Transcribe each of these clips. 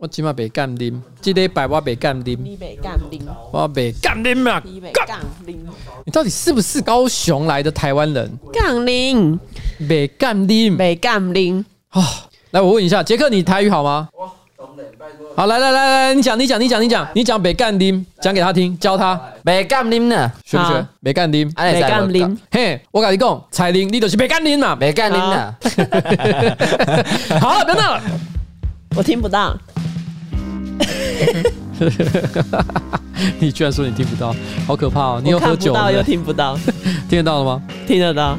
我起码别干啉，这礼拜我别干啉，你别干啉，我别干啉嘛，你别干啉，你到底是不是高雄来的台湾人？干啉，别干啉，别干啉啊！来，我问一下，杰克，你台语好吗？好，来来来来，你讲你讲你讲你讲你讲别干啉，讲给他听，教他别干啉呢，学不学？别干啉，别干啉，嘿，我跟你讲，彩铃，你就是别干啉嘛，别干啉呢。好了，别闹了，我听不到。你居然说你听不到，好可怕哦！你有喝酒了？又听不到，听得到了吗？听得到，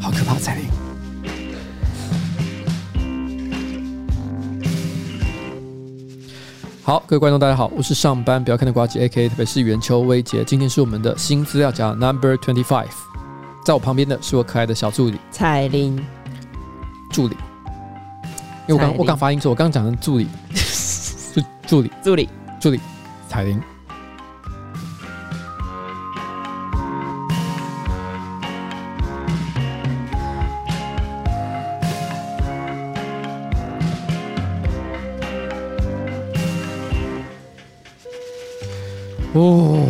好可怕！彩铃，好，各位观众大家好，我是上班不要看的呱吉，A.K.A. 特别是袁秋薇姐，今天是我们的新资料夹 Number Twenty Five，在我旁边的是我可爱的小助理彩铃，助理。因为我刚我刚发音错，我刚讲的 助理，助助理助理助理彩铃。哦，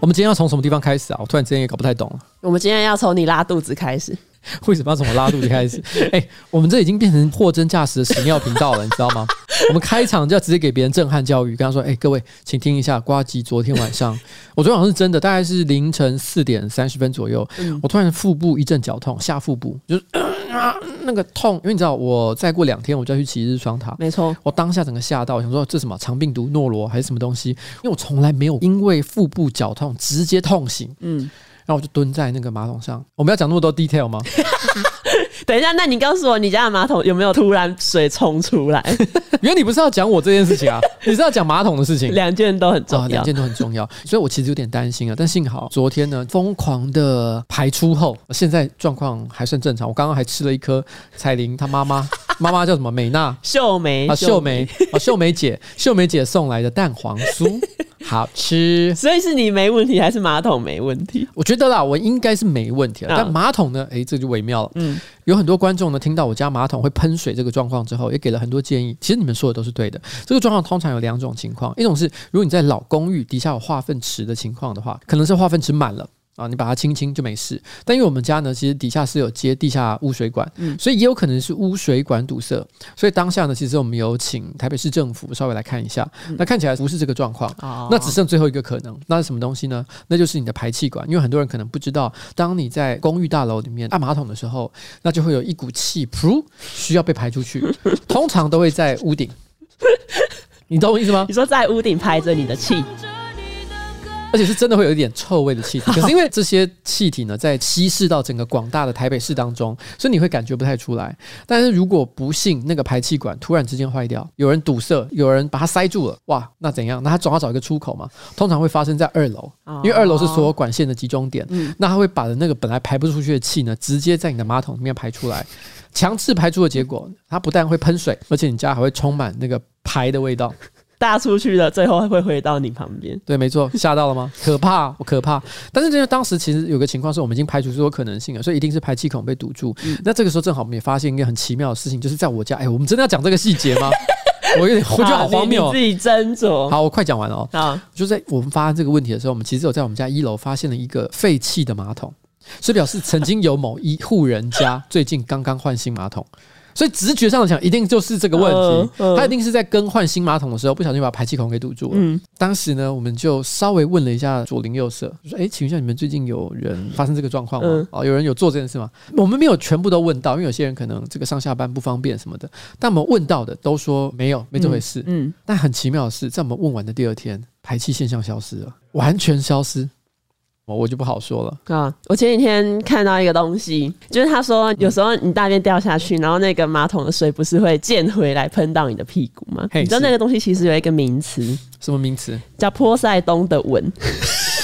我们今天要从什么地方开始啊？我突然之间也搞不太懂了。我们今天要从你拉肚子开始。为什么要从我拉肚子开始？哎、欸，我们这已经变成货真价实的屎尿频道了，你知道吗？我们开场就要直接给别人震撼教育，跟他说：“哎、欸，各位，请听一下，呱吉昨天晚上，我昨天晚上是真的，大概是凌晨四点三十分左右，嗯、我突然腹部一阵绞痛，下腹部就是、呃、那个痛，因为你知道，我再过两天我就要去骑日双塔，没错，我当下整个吓到，想说这什么肠病毒诺罗还是什么东西？因为我从来没有因为腹部绞痛直接痛醒，嗯。”然后我就蹲在那个马桶上。我们要讲那么多 detail 吗？等一下，那你告诉我，你家的马桶有没有突然水冲出来？原来你不是要讲我这件事情啊，你是要讲马桶的事情。两件都很重要，两件都很重要。所以我其实有点担心啊。但幸好昨天呢，疯狂的排出后，现在状况还算正常。我刚刚还吃了一颗彩铃她妈妈，妈妈叫什么？美娜秀梅啊，秀梅啊，秀梅姐，秀梅姐送来的蛋黄酥。好吃，所以是你没问题还是马桶没问题？我觉得啦，我应该是没问题了。但马桶呢？诶，这就微妙了。嗯，有很多观众呢，听到我家马桶会喷水这个状况之后，也给了很多建议。其实你们说的都是对的。这个状况通常有两种情况，一种是如果你在老公寓底下有化粪池的情况的话，可能是化粪池满了。啊，你把它清清就没事。但因为我们家呢，其实底下是有接地下污水管，嗯，所以也有可能是污水管堵塞。所以当下呢，其实我们有请台北市政府稍微来看一下。嗯、那看起来不是这个状况，哦、那只剩最后一个可能，那是什么东西呢？那就是你的排气管。因为很多人可能不知道，当你在公寓大楼里面按马桶的时候，那就会有一股气噗需要被排出去，通常都会在屋顶。你懂我意思吗？你说在屋顶排着你的气。而且是真的会有一点臭味的气体，可是因为这些气体呢，在稀释到整个广大的台北市当中，所以你会感觉不太出来。但是如果不幸那个排气管突然之间坏掉，有人堵塞，有人把它塞住了，哇，那怎样？那他总要找一个出口嘛。通常会发生在二楼，因为二楼是所有管线的集中点。那他会把那个本来排不出去的气呢，直接在你的马桶里面排出来，强制排出的结果，它不但会喷水，而且你家还会充满那个排的味道。大出去了，最后会回到你旁边。对，没错，吓到了吗？可怕，我可怕。但是，因为当时其实有个情况是我们已经排除所有可能性了，所以一定是排气孔被堵住。嗯、那这个时候正好我们也发现一个很奇妙的事情，就是在我家。哎，我们真的要讲这个细节吗？我有点，我觉得好荒谬、自己斟酌。好，我快讲完了哦。好，就在我们发现这个问题的时候，我们其实有在我们家一楼发现了一个废弃的马桶，所以表示曾经有某一户人家最近刚刚换新马桶。所以直觉上讲，一定就是这个问题。呃呃、他一定是在更换新马桶的时候，不小心把排气孔给堵住了。嗯，当时呢，我们就稍微问了一下左邻右舍，就说：“哎，请问一下，你们最近有人发生这个状况吗？嗯、哦，有人有做这件事吗？”我们没有全部都问到，因为有些人可能这个上下班不方便什么的。但我们问到的都说没有，没这回事。嗯，嗯，但很奇妙的是，在我们问完的第二天，排气现象消失了，完全消失。我就不好说了啊！我前几天看到一个东西，就是他说有时候你大便掉下去，然后那个马桶的水不是会溅回来喷到你的屁股吗？你知道那个东西其实有一个名词，什么名词？叫波塞冬的吻。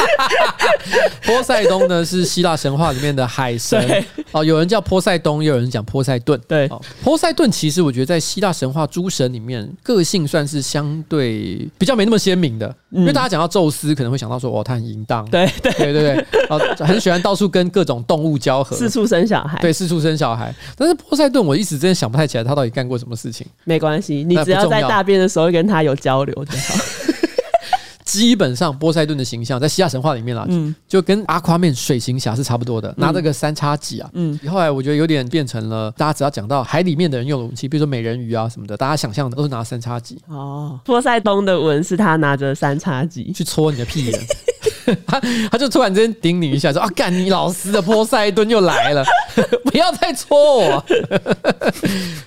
波塞冬呢是希腊神话里面的海神。哦，有人叫波塞冬，也有人讲波塞顿。对，波塞顿其实我觉得在希腊神话诸神里面，个性算是相对比较没那么鲜明的，嗯、因为大家讲到宙斯，可能会想到说哦，他很淫荡，对对。对对对，哦，很喜欢到处跟各种动物交合，四处生小孩，对，四处生小孩。但是波塞顿，我一时真的想不太起来他到底干过什么事情。没关系，你只要在大便的时候跟他有交流就好。基本上波塞顿的形象在希腊神话里面啦，嗯，就跟阿夸面水行侠是差不多的，拿这个三叉戟啊，嗯，后来我觉得有点变成了，大家只要讲到海里面的人用的武器，比如说美人鱼啊什么的，大家想象的都是拿三叉戟。哦，波塞冬的文是他拿着三叉戟。去戳你的屁眼。他他就突然之间顶你一下，说啊，干你老师的波塞顿又来了，不要再戳我，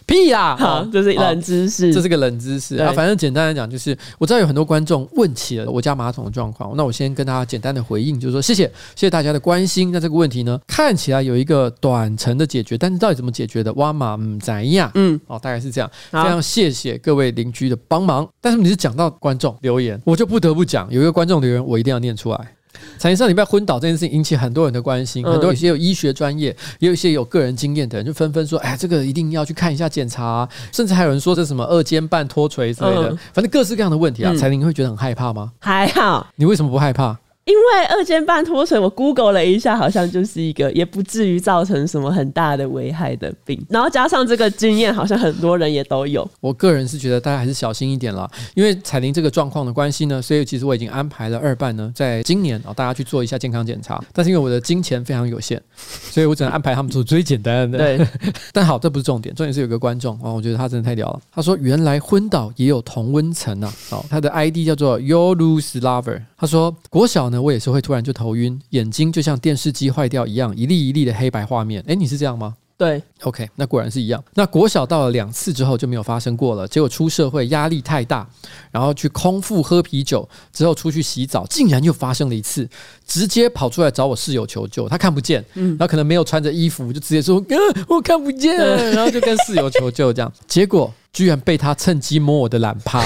屁啦！好，这是冷知识，这是个冷知识啊。反正简单来讲，就是我知道有很多观众问起了我家马桶的状况，那我先跟大家简单的回应，就是说谢谢谢谢大家的关心。那这个问题呢，看起来有一个短程的解决，但是到底怎么解决的？哇马嗯怎样？嗯，哦，大概是这样。非常谢谢各位邻居的帮忙。但是你是讲到观众留言，我就不得不讲，有一个观众留言，我一定要念出来。彩铃上礼拜昏倒这件事情引起很多人的关心，很多有些有医学专业，也有一些有个人经验的人，就纷纷说：“哎，这个一定要去看一下检查啊。”甚至还有人说这什么二尖瓣脱垂之类的，反正各式各样的问题啊。彩玲会觉得很害怕吗？还好。你为什么不害怕？因为二尖瓣脱垂，我 Google 了一下，好像就是一个也不至于造成什么很大的危害的病。然后加上这个经验，好像很多人也都有。我个人是觉得大家还是小心一点啦，因为彩玲这个状况的关系呢，所以其实我已经安排了二办呢，在今年啊，大家去做一下健康检查。但是因为我的金钱非常有限，所以我只能安排他们做最简单的。对，但好，这不是重点，重点是有个观众啊，我觉得他真的太屌了。他说原来昏倒也有同温层啊，哦，他的 ID 叫做 Yourus Lover。他说国小呢，我也是会突然就。头晕，眼睛就像电视机坏掉一样，一粒一粒的黑白画面。诶，你是这样吗？对，OK，那果然是一样。那国小到了两次之后就没有发生过了。结果出社会压力太大，然后去空腹喝啤酒之后出去洗澡，竟然又发生了一次，直接跑出来找我室友求救。他看不见，嗯，然后可能没有穿着衣服，就直接说：“哥，我看不见。”然后就跟室友求救，这样，结果居然被他趁机摸我的懒趴，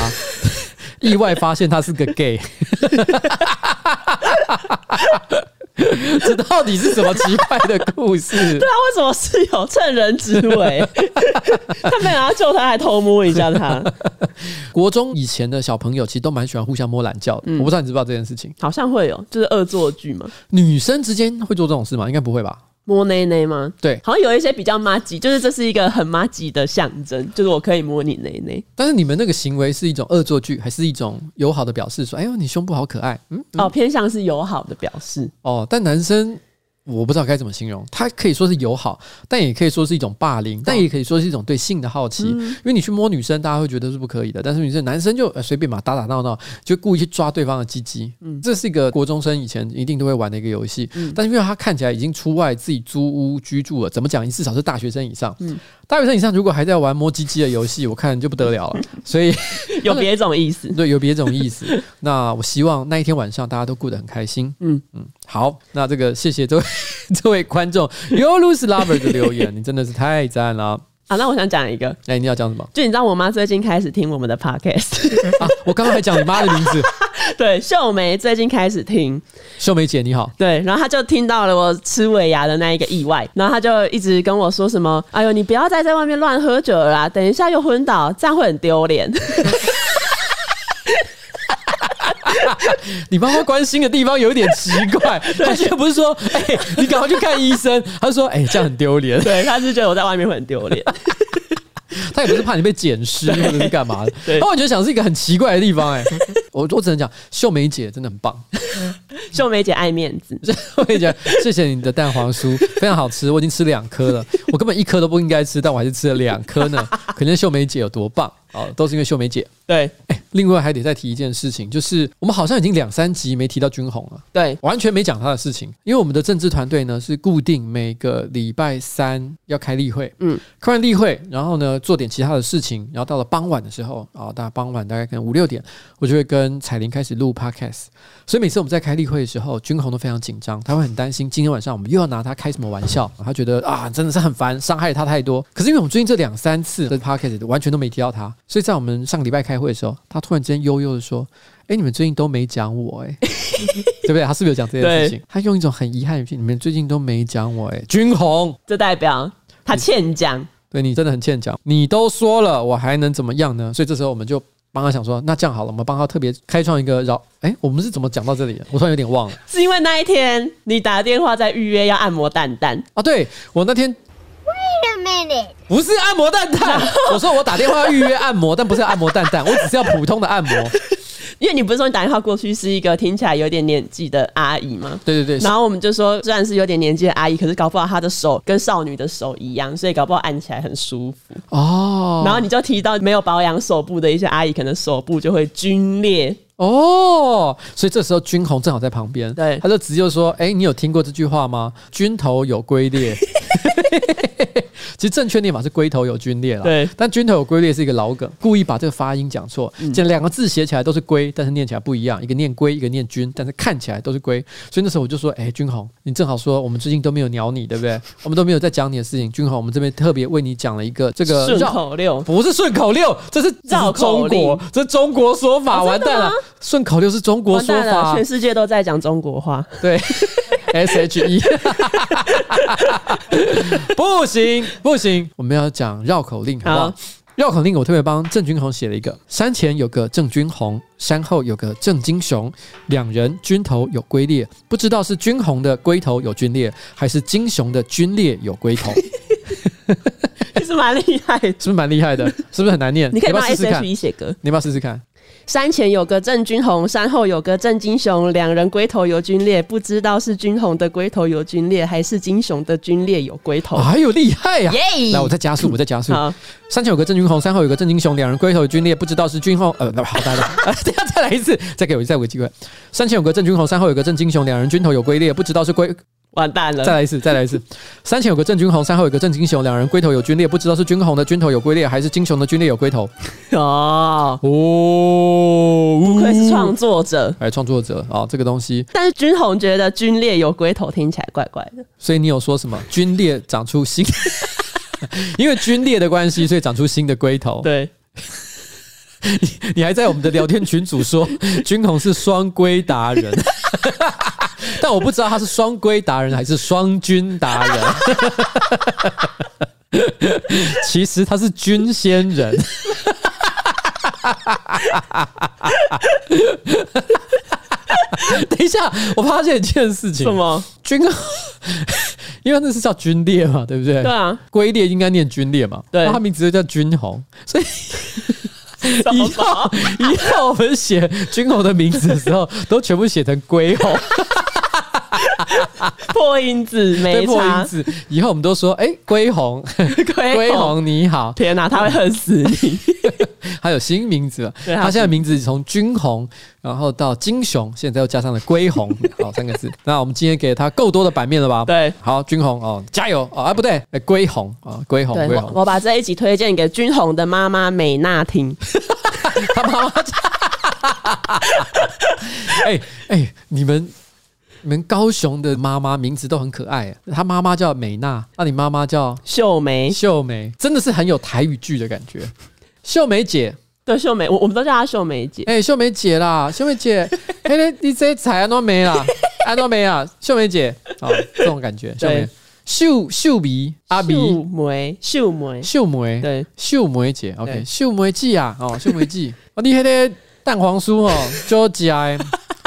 意外发现他是个 gay。这到底是什么奇怪的故事？对啊，为什么是有趁人之危？他没有要救他，还偷摸一下他。国中以前的小朋友其实都蛮喜欢互相摸懒觉的。嗯、我不知道你知不知道这件事情？好像会有，就是恶作剧嘛。女生之间会做这种事吗？应该不会吧。摸内内吗？对，好像有一些比较妈吉，就是这是一个很妈吉的象征，就是我可以摸你内内。但是你们那个行为是一种恶作剧，还是一种友好的表示？说，哎呦，你胸部好可爱。嗯，嗯哦，偏向是友好的表示。哦，但男生。我不知道该怎么形容，它可以说是友好，但也可以说是一种霸凌，但也可以说是一种对性的好奇。因为你去摸女生，大家会觉得是不可以的，但是女生男生就随便嘛，打打闹闹，就故意去抓对方的鸡鸡。嗯，这是一个国中生以前一定都会玩的一个游戏。嗯，但是因为他看起来已经出外自己租屋居住了，怎么讲？你至少是大学生以上。嗯，大学生以上如果还在玩摸鸡鸡的游戏，我看就不得了了。所以 有别种意思，对，有别种意思。那我希望那一天晚上大家都过得很开心。嗯嗯，好，那这个谢谢这位这位。观众 “you lose Lover 的留言，你真的是太赞了啊！那我想讲一个，哎、欸，你要讲什么？就你知道，我妈最近开始听我们的 Podcast 啊！我刚刚还讲你妈的名字，对，秀梅最近开始听，秀梅姐你好，对，然后她就听到了我吃尾牙的那一个意外，然后她就一直跟我说什么：“哎呦，你不要再在外面乱喝酒了啦，等一下又昏倒，这样会很丢脸。” 你妈妈关心的地方有点奇怪，她却不是说：“哎、欸，你赶快去看医生。”她说：“哎、欸，这样很丢脸。”对，她是觉得我在外面会很丢脸。她也不是怕你被捡尸或者是干嘛的。对，我觉得想是一个很奇怪的地方、欸。哎，我我只能讲，秀梅姐真的很棒。秀梅姐爱面子，秀梅姐，谢谢你的蛋黄酥，非常好吃，我已经吃两颗了。我根本一颗都不应该吃，但我还是吃了两颗呢。可见秀梅姐有多棒啊、哦，都是因为秀梅姐。对。另外还得再提一件事情，就是我们好像已经两三集没提到军红了，对，完全没讲他的事情。因为我们的政治团队呢是固定每个礼拜三要开例会，嗯，开完例会，然后呢做点其他的事情，然后到了傍晚的时候啊，大概傍晚大概可能五六点，我就会跟彩玲开始录 podcast。所以每次我们在开例会的时候，军红都非常紧张，他会很担心今天晚上我们又要拿他开什么玩笑，他觉得啊真的是很烦，伤害他太多。可是因为我们最近这两三次的 podcast 完全都没提到他，所以在我们上个礼拜开会的时候，他突然之间悠悠的说：“哎，你们最近都没讲我哎。”对不对？他是不是有讲这件事情？他用一种很遗憾的语气，你们最近都没讲我哎，君红，这代表他欠讲。对，你真的很欠讲，你都说了，我还能怎么样呢？所以这时候我们就帮他想说，那这样好了，我们帮他特别开创一个绕。哎，我们是怎么讲到这里的？我突然有点忘了。是因为那一天你打电话在预约要按摩蛋蛋啊？对，我那天。Wait a minute，不是按摩蛋蛋，我说我打电话要预约按摩，但不是按摩蛋蛋，我只是要普通的按摩。因为你不是说你打电话过去是一个听起来有点年纪的阿姨吗？对对对。然后我们就说，虽然是有点年纪的阿姨，可是搞不好她的手跟少女的手一样，所以搞不好按起来很舒服哦。然后你就提到没有保养手部的一些阿姨，可能手部就会皲裂哦。所以这时候君红正好在旁边，对，他就直接说：“哎，你有听过这句话吗？君头有龟裂。” 其实正确念法是龟头有龟裂了，对，但龟头有龟裂是一个老梗，故意把这个发音讲错，这、嗯、两个字写起来都是龟，但是念起来不一样，一个念龟，一个念君，但是看起来都是龟，所以那时候我就说，哎、欸，君鸿，你正好说我们最近都没有鸟你，对不对？我们都没有在讲你的事情，君鸿，我们这边特别为你讲了一个这个顺口溜，不是顺口溜，这是绕中国，这是中国说法，完蛋了，顺口溜是中国说法，全世界都在讲中国话，对。S H E，不行不行，我们要讲绕口令，好不好？绕口令我特别帮郑君红写了一个：山前有个郑君红，山后有个郑金雄，两人军头有龟裂，不知道是君红的龟头有龟裂，还是金雄的龟裂有龟头。其实蛮厉害，是不是蛮厉害的？是不是很难念？你可以帮 S H E 写歌，你要不要试试看？山前有个郑君红，山后有个郑金雄，两人龟头有皸裂，不知道是君红的龟头有皸裂，还是金雄的皸裂有龟头。哎呦厉害呀、啊！Yeah! 来，我再加速，我再加速。好，山前有个郑君红，山后有个郑金雄，两人龟头有皸裂，不知道是君红。呃，那 好，大家，这样再来一次，再给我再给我机会。山前有个郑君红，山后有个郑金雄，两人龟头有龟裂，不知道是龟。完蛋了！再来一次，再来一次。山前有个郑君红，山后有个郑金雄，两人龟头有龟裂，不知道是君红的军头有龟裂，还是金雄的军裂有龟头。哦哦，不愧是创作者，哎，创作者啊，这个东西。但是君红觉得军裂有龟头听起来怪怪的，所以你有说什么？军裂长出新，因为军裂的关系，所以长出新的龟头。对，你你还在我们的聊天群组说 君鸿是双龟达人。但我不知道他是双龟达人还是双军达人。其实他是军仙人。等一下，我发现一件事情。什么？军？因为那是叫军裂嘛，对不对？对啊。龟裂应该念军裂嘛？对。他名字就叫军红，所以。以后以后我们写君侯的名字的时候，都全部写成龟鸿。破音字没破音字，以后我们都说哎，龟鸿，龟鸿你好。天哪，他会恨死你。他有新名字了，他现在名字从军红，然后到金雄，现在又加上了龟鸿，好三个字。那我们今天给他够多的版面了吧？对，好，军红哦，加油哦，哎不对，哎龟鸿啊，龟鸿，龟鸿。我把这一集推荐给军红的妈妈美娜听。他妈妈，哎哎，你们。你们高雄的妈妈名字都很可爱，她妈妈叫美娜，那你妈妈叫秀梅，秀梅。真的是很有台语剧的感觉。秀梅姐，对，秀梅，我我们都叫她秀梅姐。哎、欸，秀梅姐啦，秀梅姐，哎，你这彩安都没啦，安都没啊，秀梅姐，哦，这种感觉，秀梅，秀秀鼻阿鼻，秀梅，秀梅，秀梅，对，秀梅姐，OK，秀梅姐啊，哦，秀梅姐，哦，你那个蛋黄酥哦，就加。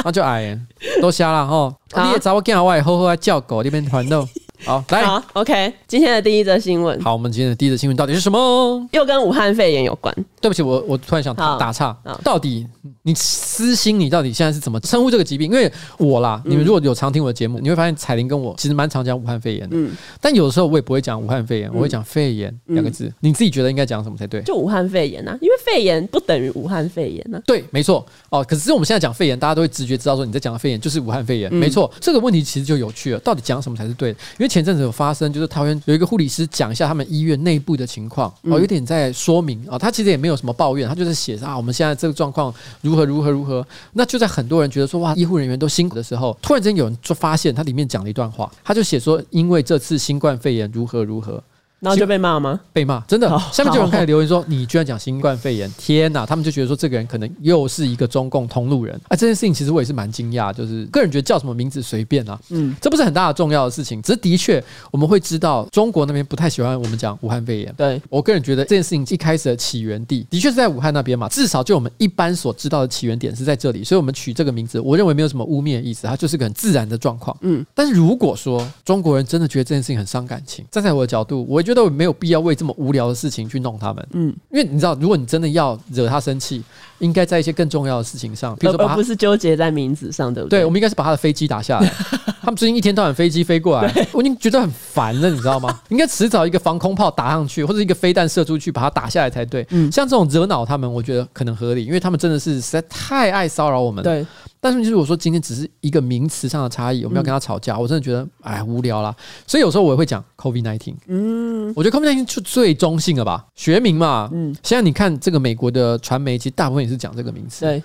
那就矮，都瞎了吼！你也找我干我也好好来叫狗那边团斗。好，来好，OK，今天的第一则新闻。好，我们今天的第一则新闻到底是什么？又跟武汉肺炎有关。对不起，我我突然想打岔。到底你私心，你到底现在是怎么称呼这个疾病？因为我啦，你们如果有常听我的节目，你会发现彩玲跟我其实蛮常讲武汉肺炎的。嗯。但有的时候我也不会讲武汉肺炎，我会讲肺炎两个字。你自己觉得应该讲什么才对？就武汉肺炎呐，因为肺炎不等于武汉肺炎呐。对，没错。哦，可是我们现在讲肺炎，大家都会直觉知道说你在讲的肺炎就是武汉肺炎。没错，这个问题其实就有趣了，到底讲什么才是对的？因为前阵子有发生。就是桃园有一个护理师讲一下他们医院内部的情况哦，有点在说明啊，他其实也没有什么抱怨，他就是写啊，我们现在这个状况如何如何如何。那就在很多人觉得说哇，医护人员都辛苦的时候，突然间有人就发现他里面讲了一段话，他就写说，因为这次新冠肺炎如何如何，然后就被骂吗？被骂，真的。下面就有人开始留言说：“你居然讲新冠肺炎，天哪！”他们就觉得说这个人可能又是一个中共同路人啊。这件事情其实我也是蛮惊讶，就是个人觉得叫什么名字随便啊，嗯，这不是很大的重要的事情。只是的确我们会知道中国那边不太喜欢我们讲武汉肺炎。对，我个人觉得这件事情一开始的起源地的确是在武汉那边嘛，至少就我们一般所知道的起源点是在这里，所以我们取这个名字，我认为没有什么污蔑的意思，它就是个很自然的状况。嗯，但是如果说中国人真的觉得这件事情很伤感情，站在我的角度，我觉得我没有必要为这么无聊的事情去弄他们。嗯，因为你知道，如果你真的要惹他生气，应该在一些更重要的事情上，比如说，而不是纠结在名字上，对不对？对，我们应该是把他的飞机打下来。他们最近一天到晚飞机飞过来，我已经觉得很烦了，你知道吗？应该迟早一个防空炮打上去，或者一个飞弹射出去，把它打下来才对。嗯，像这种惹恼他们，我觉得可能合理，因为他们真的是实在太爱骚扰我们了。对。但是，如果说今天只是一个名词上的差异，我们要跟他吵架，我真的觉得哎无聊啦。所以有时候我也会讲 COVID-19。嗯，我觉得 COVID-19 就最中性了吧，学名嘛。嗯，现在你看这个美国的传媒，其实大部分也是讲这个名词。对，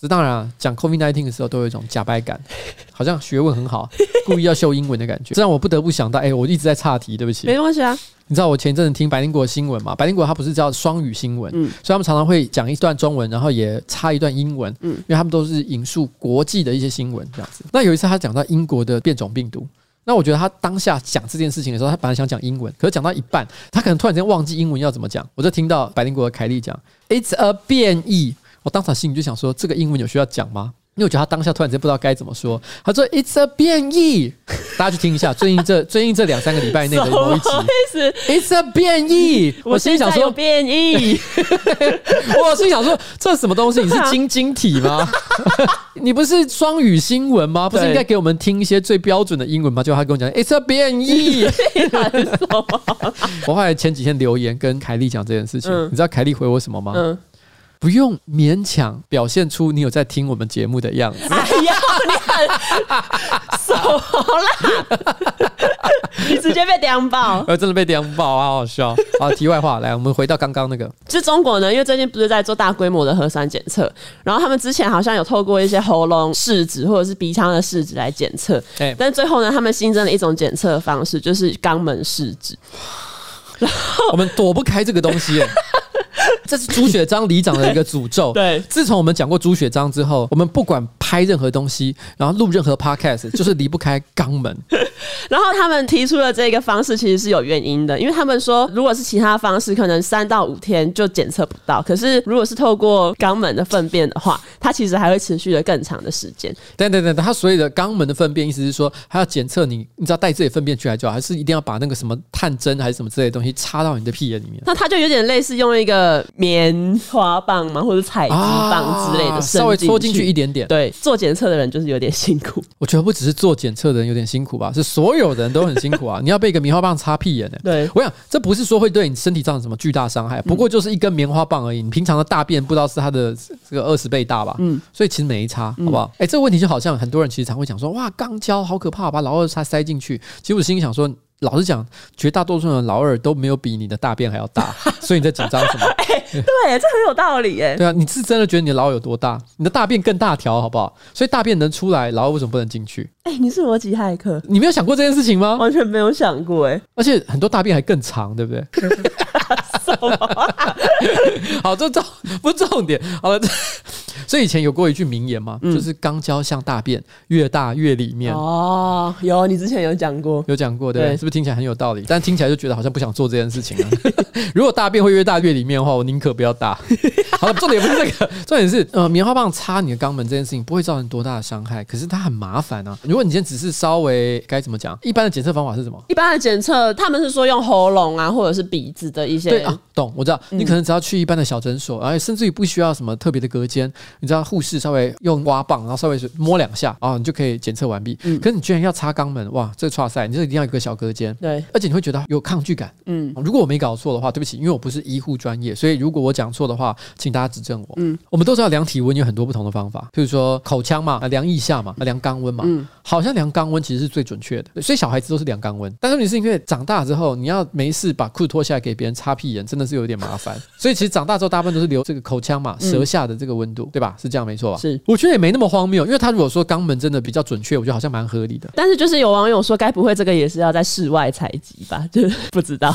这当然啊，讲 COVID-19 的时候都有一种假掰感，好像学问很好，故意要秀英文的感觉，这让我不得不想到，哎，我一直在岔题，对不起。没关系啊。你知道我前一阵子听白灵果新闻嘛？白灵果它不是叫双语新闻，嗯，所以他们常常会讲一段中文，然后也插一段英文，嗯，因为他们都是引述国际的一些新闻这样子。那有一次他讲到英国的变种病毒，那我觉得他当下讲这件事情的时候，他本来想讲英文，可是讲到一半，他可能突然间忘记英文要怎么讲，我就听到白灵果的凯莉讲 “It's a 变异”，我当场心里就想说，这个英文有需要讲吗？因为我觉得他当下突然间不知道该怎么说，他说 "It's a 变异"，大家去听一下最近这最近这两三个礼拜内的某一集，"It's a 变异"，我心里想说变异，我心里想说这是什么东西？你是晶晶体吗？你不是双语新闻吗？不是应该给我们听一些最标准的英文吗？结果他跟我讲 "It's a 变异"，我后来前几天留言跟凯莉讲这件事情，你知道凯莉回我什么吗？不用勉强表现出你有在听我们节目的样子。哎呀，你很熟啦！你直接被电爆，呃，真的被电爆，好好笑。好，题外话，来，我们回到刚刚那个，就中国呢，因为最近不是在做大规模的核酸检测，然后他们之前好像有透过一些喉咙试纸或者是鼻腔的试纸来检测，哎，但最后呢，他们新增了一种检测方式，就是肛门试纸。然后我们躲不开这个东西。这是朱雪章里长的一个诅咒。对，自从我们讲过朱雪章之后，我们不管拍任何东西，然后录任何 podcast，就是离不开肛门。然后他们提出了这个方式，其实是有原因的，因为他们说，如果是其他方式，可能三到五天就检测不到。可是如果是透过肛门的粪便的话，它其实还会持续的更长的时间。等等等，他所谓的肛门的粪便，意思是说，他要检测你，你知道带自己粪便去来就好，还是一定要把那个什么探针还是什么之类的东西插到你的屁眼里面？那他就有点类似用一个棉花棒嘛，或者采集棒之类的，稍微戳进去一点点。对，做检测的人就是有点辛苦。我觉得不只是做检测的人有点辛苦吧，是所有人都很辛苦啊！你要被一个棉花棒插屁眼呢？对，我想这不是说会对你身体造成什么巨大伤害，不过就是一根棉花棒而已。你平常的大便不知道是它的这个二十倍大吧？嗯，所以其实没差，好不好？哎，这个问题就好像很多人其实常会讲说，哇，肛交好可怕，把老二插塞进去。其实我心里想说。老实讲，绝大多数人的老二都没有比你的大便还要大，所以你在紧张什么？欸、对，这很有道理哎。对啊，你是真的觉得你的老二有多大？你的大便更大条，好不好？所以大便能出来，老二为什么不能进去？哎、欸，你是逻辑骇客，你没有想过这件事情吗？完全没有想过哎。而且很多大便还更长，对不对？什么、啊？好，这重不是重点。好了。所以以前有过一句名言嘛，嗯、就是肛交像大便，越大越里面。哦，有，你之前有讲过，有讲过，对，对，是不是听起来很有道理？但听起来就觉得好像不想做这件事情啊。如果大便会越大越里面的话，我宁可不要大。好了，重点不是这个，重点是呃，棉花棒插你的肛门这件事情不会造成多大的伤害，可是它很麻烦啊。如果你今天只是稍微该怎么讲，一般的检测方法是什么？一般的检测，他们是说用喉咙啊，或者是鼻子的一些。对啊，懂，我知道。你可能只要去一般的小诊所，而且甚至于不需要什么特别的隔间。你知道护士稍微用挖棒，然后稍微摸两下啊，你就可以检测完毕。嗯，可是你居然要擦肛门，哇，这个剉赛，你这一定要有个小隔间。对，而且你会觉得有抗拒感。嗯，如果我没搞错的话，对不起，因为我不是医护专业，所以如果我讲错的话，请大家指正我。嗯，我们都知道量体温有很多不同的方法，譬如说口腔嘛，啊量腋下嘛，啊量肛温嘛。嗯，好像量肛温其实是最准确的，所以小孩子都是量肛温。但是你是因为长大之后，你要没事把裤子脱下来给别人擦屁眼，真的是有点麻烦。所以其实长大之后，大部分都是留这个口腔嘛，舌下的这个温度，对吧？嘛，是这样没错吧？是，我觉得也没那么荒谬，因为他如果说肛门真的比较准确，我觉得好像蛮合理的。但是就是有网友说，该不会这个也是要在室外采集吧？就是不知道。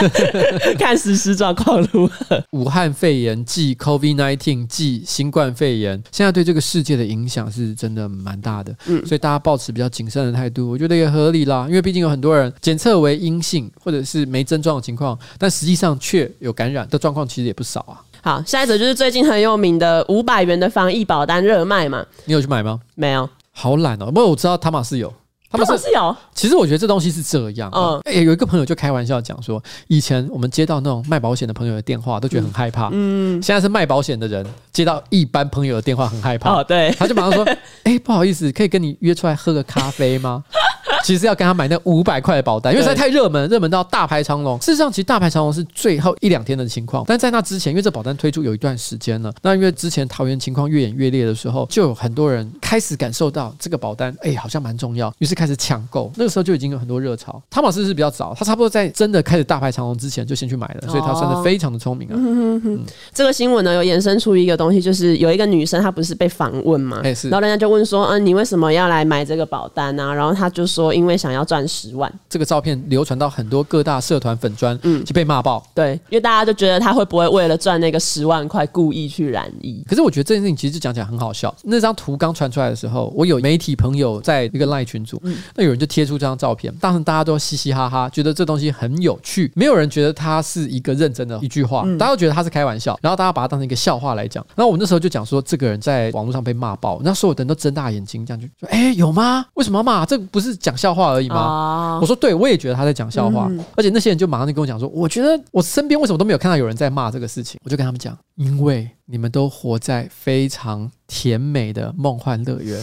看实施状况如何。武汉肺炎即 COVID-19 即新冠肺炎，现在对这个世界的影响是真的蛮大的。嗯，所以大家保持比较谨慎的态度，我觉得也合理啦。因为毕竟有很多人检测为阴性，或者是没症状的情况，但实际上却有感染的状况，其实也不少啊。好，下一则就是最近很有名的五百元的防疫保单热卖嘛。你有去买吗？没有。好懒哦，不过我知道他马是有。他们是有，其实我觉得这东西是这样。嗯，哎，有一个朋友就开玩笑讲说，以前我们接到那种卖保险的朋友的电话，都觉得很害怕。嗯，现在是卖保险的人接到一般朋友的电话，很害怕。哦，对，他就马上说：“ 哎，不好意思，可以跟你约出来喝个咖啡吗？” 其实要跟他买那五百块的保单，因为实在太热门，热门到大排长龙。事实上，其实大排长龙是最后一两天的情况，但在那之前，因为这保单推出有一段时间了，那因为之前桃园情况越演越烈的时候，就有很多人开始感受到这个保单，哎，好像蛮重要，于是开始抢购。那个时候就已经有很多热潮。汤马斯是比较早，他差不多在真的开始大排长龙之前就先去买了，所以他算是非常的聪明啊。这个新闻呢，有延伸出一个东西，就是有一个女生，她不是被访问嘛，哎，是，然后人家就问说，嗯，你为什么要来买这个保单呢？然后她就说，因为想要赚。十万，这个照片流传到很多各大社团粉砖，嗯，就被骂爆。对，因为大家就觉得他会不会为了赚那个十万块故意去染疫？可是我觉得这件事情其实讲起来很好笑。那张图刚传出来的时候，我有媒体朋友在一个赖群组，嗯，那有人就贴出这张照片，当时大家都嘻嘻哈哈，觉得这东西很有趣，没有人觉得它是一个认真的一句话，大家都觉得他是开玩笑，然后大家把它当成一个笑话来讲。然后我那时候就讲说，这个人在网络上被骂爆，那所有人都睁大眼睛，这样就说：“哎，有吗？为什么骂？这不是讲笑话而已吗？”啊，我说对。我也觉得他在讲笑话，嗯、而且那些人就马上就跟我讲说，我觉得我身边为什么都没有看到有人在骂这个事情？我就跟他们讲，因为你们都活在非常甜美的梦幻乐园，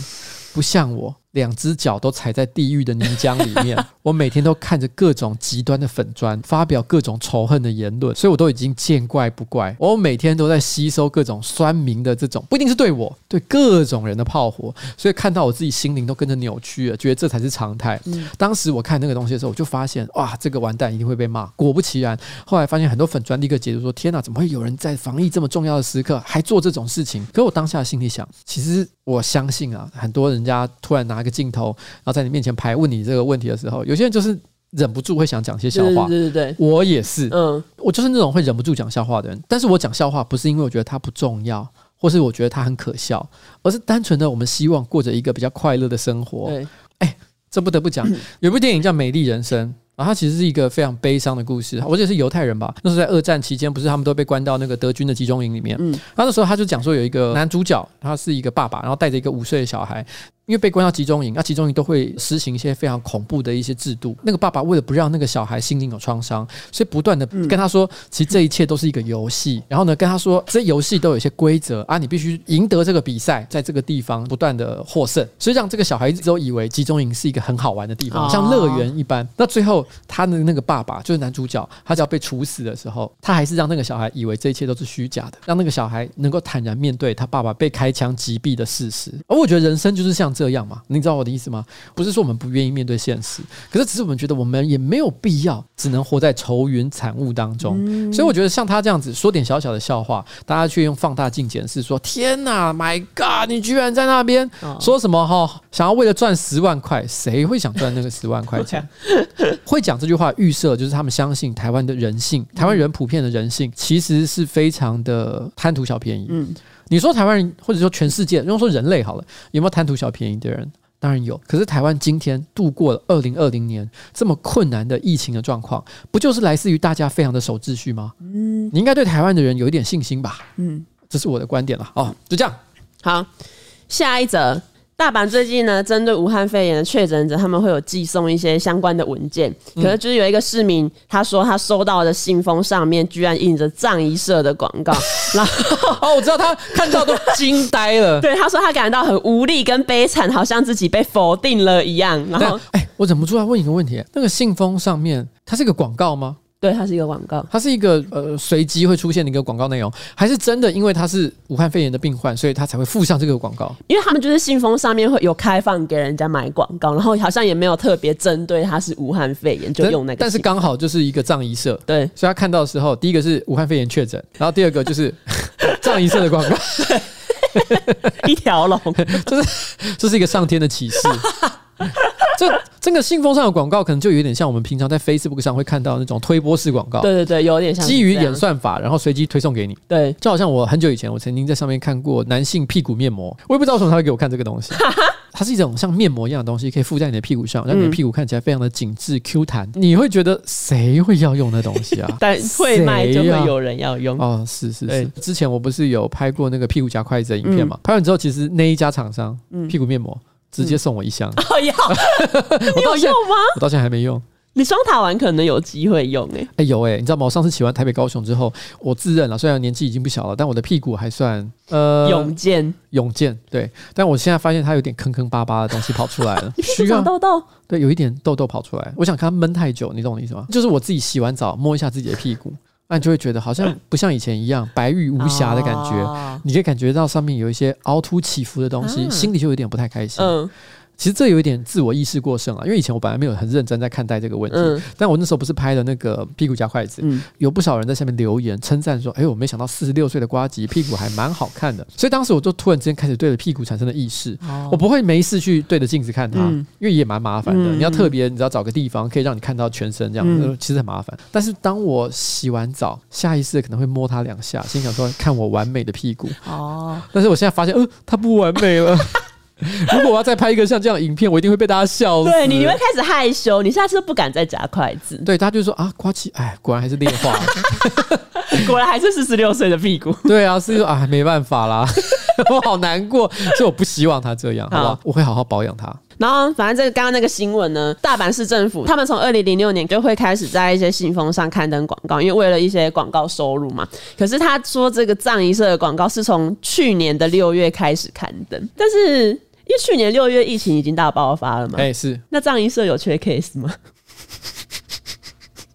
不像我。两只脚都踩在地狱的泥浆里面，我每天都看着各种极端的粉砖，发表各种仇恨的言论，所以我都已经见怪不怪。我每天都在吸收各种酸民的这种，不一定是对我，对各种人的炮火，所以看到我自己心灵都跟着扭曲了，觉得这才是常态。嗯，当时我看那个东西的时候，我就发现，哇，这个完蛋，一定会被骂。果不其然，后来发现很多粉砖立刻解读说：天哪，怎么会有人在防疫这么重要的时刻还做这种事情？可我当下心里想，其实我相信啊，很多人家突然拿个镜头。然后在你面前排问你这个问题的时候，有些人就是忍不住会想讲些笑话。对对对，我也是，嗯，我就是那种会忍不住讲笑话的人。但是我讲笑话不是因为我觉得它不重要，或是我觉得它很可笑，而是单纯的我们希望过着一个比较快乐的生活。对，哎，这不得不讲，有部电影叫《美丽人生》。啊，它其实是一个非常悲伤的故事。我记得是犹太人吧，那时候在二战期间，不是他们都被关到那个德军的集中营里面。嗯，然后那时候他就讲说，有一个男主角，他是一个爸爸，然后带着一个五岁的小孩。因为被关到集中营，那集中营都会实行一些非常恐怖的一些制度。那个爸爸为了不让那个小孩心灵有创伤，所以不断的跟他说，其实这一切都是一个游戏。然后呢，跟他说这游戏都有一些规则啊，你必须赢得这个比赛，在这个地方不断的获胜。所以让这个小孩子都以为集中营是一个很好玩的地方，像乐园一般。那最后他的那个爸爸就是男主角，他只要被处死的时候，他还是让那个小孩以为这一切都是虚假的，让那个小孩能够坦然面对他爸爸被开枪击毙的事实。而我觉得人生就是像这样嘛，你知道。我的意思吗？不是说我们不愿意面对现实，可是只是我们觉得我们也没有必要只能活在愁云惨雾当中。嗯、所以我觉得像他这样子说点小小的笑话，大家却用放大镜检视，说天哪，My God，你居然在那边说什么哈？想要为了赚十万块，谁会想赚那个十万块钱？会讲这句话预设就是他们相信台湾的人性，台湾人普遍的人性其实是非常的贪图小便宜。嗯，你说台湾人或者说全世界，如果说人类好了，有没有贪图小便宜的人？当然有，可是台湾今天度过了二零二零年这么困难的疫情的状况，不就是来自于大家非常的守秩序吗？嗯，你应该对台湾的人有一点信心吧？嗯，这是我的观点了。哦，就这样，好，下一则。大阪最近呢，针对武汉肺炎的确诊者，他们会有寄送一些相关的文件。可是就是有一个市民，他说他收到的信封上面居然印着藏医社的广告，然后哦，我知道他看到都惊呆了。对，他说他感到很无力跟悲惨，好像自己被否定了一样。然后，哎，我忍不住要问一个问题：那个信封上面，它是个广告吗？对，它是一个广告，它是一个呃随机会出现的一个广告内容，还是真的因为他是武汉肺炎的病患，所以他才会附上这个广告？因为他们就是信封上面会有开放给人家买广告，然后好像也没有特别针对他是武汉肺炎就用那个，但是刚好就是一个葬仪社，对，所以他看到的时候，第一个是武汉肺炎确诊，然后第二个就是 葬仪社的广告。一条龙，这是这是一个上天的启示。这这个信封上的广告，可能就有点像我们平常在 Facebook 上会看到那种推播式广告。对对对，有点像基于演算法，然后随机推送给你。对，就好像我很久以前，我曾经在上面看过男性屁股面膜，我也不知道为什么他会给我看这个东西。它是一种像面膜一样的东西，可以敷在你的屁股上，让你的屁股看起来非常的紧致 Q 弹。你会觉得谁会要用那东西啊？但会卖就会有人要用哦。是是是，之前我不是有拍过那个屁股夹筷子的影片嘛？拍完之后，其实那一家厂商屁股面膜。直接送我一箱，哦要，你有用吗？我到现在还没用。你双塔完可能有机会用诶。哎有哎，你知道吗？我上次骑完台北高雄之后，我自认了，虽然年纪已经不小了，但我的屁股还算呃勇健，勇健。对，但我现在发现它有点坑坑巴巴的东西跑出来了，需要痘痘。对，有一点痘痘跑出来。我想看它闷太久，你懂我意思吗？就是我自己洗完澡摸一下自己的屁股。那你就会觉得好像 不像以前一样白玉无瑕的感觉，你可以感觉到上面有一些凹凸起伏的东西，心里就有点不太开心。嗯。其实这有一点自我意识过剩啊，因为以前我本来没有很认真在看待这个问题，嗯、但我那时候不是拍了那个屁股夹筷子，嗯、有不少人在下面留言称赞说：“哎呦，我没想到四十六岁的瓜吉屁股还蛮好看的。”所以当时我就突然之间开始对着屁股产生了意识，哦、我不会没事去对着镜子看它，嗯、因为也蛮麻烦的。嗯、你要特别，你知道找个地方可以让你看到全身这样，嗯、其实很麻烦。但是当我洗完澡，下意识可能会摸它两下，心想说：“看我完美的屁股。”哦，但是我现在发现，呃，它不完美了。如果我要再拍一个像这样的影片，我一定会被大家笑死。对，你你会开始害羞，你下次都不敢再夹筷子。对，大家就说啊，呱吉，哎，果然还是劣化，果然还是四十六岁的屁股。对啊，是说啊，没办法啦，我好难过，所以我不希望他这样，好不好？好，我会好好保养他。然后，反正这个刚刚那个新闻呢，大阪市政府他们从二零零六年就会开始在一些信封上刊登广告，因为为了一些广告收入嘛。可是他说这个葬仪社的广告是从去年的六月开始刊登，但是。因为去年六月疫情已经大爆发了嘛，哎是，那葬仪社有缺 case 吗？